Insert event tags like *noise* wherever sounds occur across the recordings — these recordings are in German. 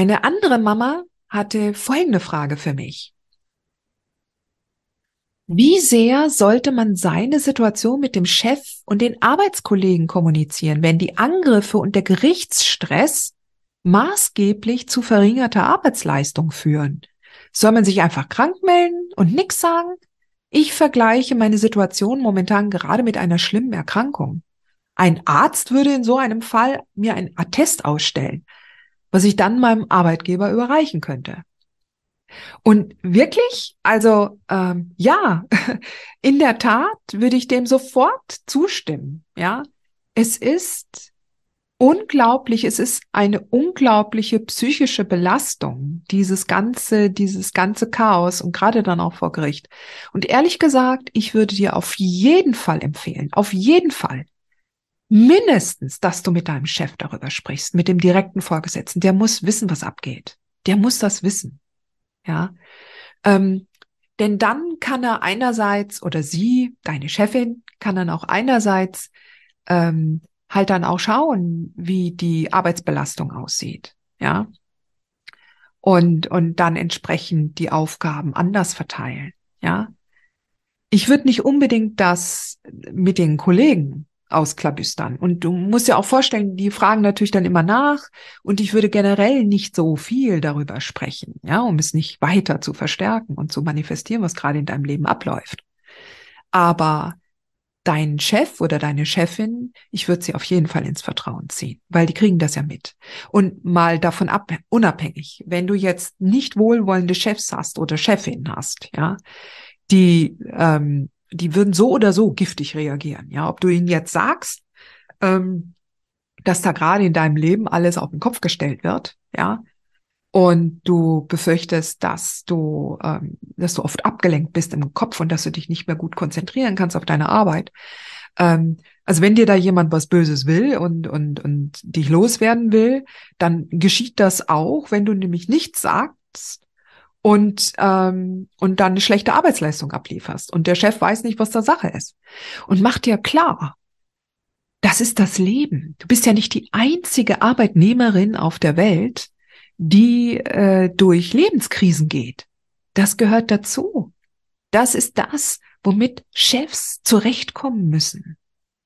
Eine andere Mama hatte folgende Frage für mich. Wie sehr sollte man seine Situation mit dem Chef und den Arbeitskollegen kommunizieren, wenn die Angriffe und der Gerichtsstress maßgeblich zu verringerter Arbeitsleistung führen? Soll man sich einfach krank melden und nichts sagen? Ich vergleiche meine Situation momentan gerade mit einer schlimmen Erkrankung. Ein Arzt würde in so einem Fall mir ein Attest ausstellen was ich dann meinem Arbeitgeber überreichen könnte. Und wirklich, also ähm, ja, *laughs* in der Tat würde ich dem sofort zustimmen. Ja, es ist unglaublich, es ist eine unglaubliche psychische Belastung, dieses ganze, dieses ganze Chaos und gerade dann auch vor Gericht. Und ehrlich gesagt, ich würde dir auf jeden Fall empfehlen, auf jeden Fall, mindestens, dass du mit deinem Chef darüber sprichst, mit dem direkten Vorgesetzten. Der muss wissen, was abgeht. Der muss das wissen. Ja. Ähm, denn dann kann er einerseits oder sie, deine Chefin, kann dann auch einerseits ähm, halt dann auch schauen, wie die Arbeitsbelastung aussieht. Ja. Und, und dann entsprechend die Aufgaben anders verteilen. Ja. Ich würde nicht unbedingt das mit den Kollegen ausklabüstern. Und du musst ja auch vorstellen, die fragen natürlich dann immer nach und ich würde generell nicht so viel darüber sprechen, ja, um es nicht weiter zu verstärken und zu manifestieren, was gerade in deinem Leben abläuft. Aber dein Chef oder deine Chefin, ich würde sie auf jeden Fall ins Vertrauen ziehen, weil die kriegen das ja mit. Und mal davon ab, unabhängig, wenn du jetzt nicht wohlwollende Chefs hast oder Chefin hast, ja, die ähm, die würden so oder so giftig reagieren. Ja, ob du ihnen jetzt sagst, ähm, dass da gerade in deinem Leben alles auf den Kopf gestellt wird, ja, und du befürchtest, dass du, ähm, dass du oft abgelenkt bist im Kopf und dass du dich nicht mehr gut konzentrieren kannst auf deine Arbeit. Ähm, also wenn dir da jemand was Böses will und, und, und dich loswerden will, dann geschieht das auch, wenn du nämlich nichts sagst und, ähm, und dann eine schlechte Arbeitsleistung ablieferst. Und der Chef weiß nicht, was da Sache ist. Und macht dir klar, das ist das Leben. Du bist ja nicht die einzige Arbeitnehmerin auf der Welt, die äh, durch Lebenskrisen geht. Das gehört dazu. Das ist das, womit Chefs zurechtkommen müssen.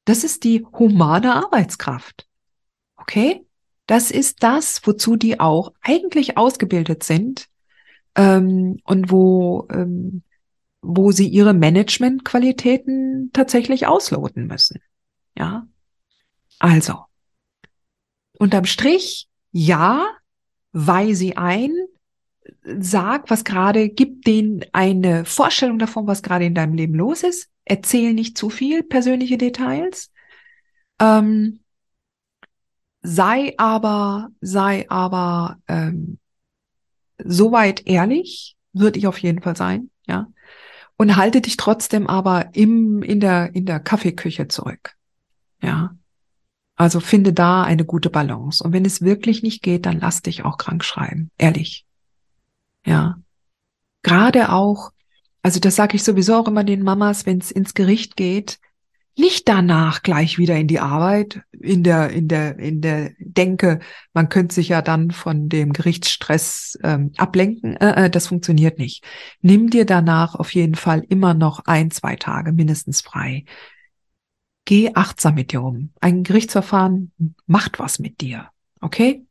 Das ist die humane Arbeitskraft. Okay? Das ist das, wozu die auch eigentlich ausgebildet sind, ähm, und wo, ähm, wo sie ihre Managementqualitäten tatsächlich ausloten müssen. Ja. Also, unterm Strich, ja, weih sie ein, sag, was gerade, gib denen eine Vorstellung davon, was gerade in deinem Leben los ist. Erzähl nicht zu viel persönliche Details. Ähm, sei aber, sei aber ähm, soweit ehrlich, würde ich auf jeden Fall sein, ja. Und halte dich trotzdem aber im, in der, in der Kaffeeküche zurück. Ja. Also finde da eine gute Balance. Und wenn es wirklich nicht geht, dann lass dich auch krank schreiben. Ehrlich. Ja. Gerade auch, also das sage ich sowieso auch immer den Mamas, wenn es ins Gericht geht, nicht danach gleich wieder in die Arbeit, in der, in der, in der Denke, man könnte sich ja dann von dem Gerichtsstress ähm, ablenken. Äh, äh, das funktioniert nicht. Nimm dir danach auf jeden Fall immer noch ein, zwei Tage mindestens frei. Geh achtsam mit dir um. Ein Gerichtsverfahren macht was mit dir. Okay?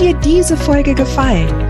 dir diese Folge gefallen,